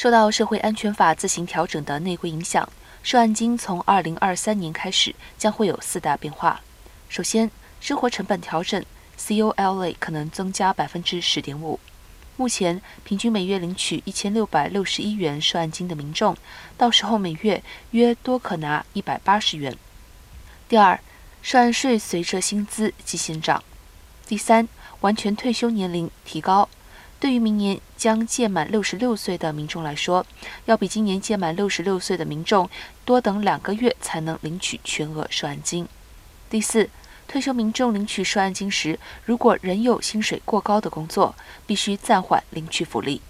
受到社会安全法自行调整的内规影响，涉案金从二零二三年开始将会有四大变化。首先，生活成本调整，COL 可能增加百分之十点五。目前平均每月领取一千六百六十一元涉案金的民众，到时候每月约多可拿一百八十元。第二，涉案税随着薪资即现涨。第三，完全退休年龄提高。对于明年将届满六十六岁的民众来说，要比今年届满六十六岁的民众多等两个月才能领取全额涉案金。第四，退休民众领取涉案金时，如果仍有薪水过高的工作，必须暂缓领取福利。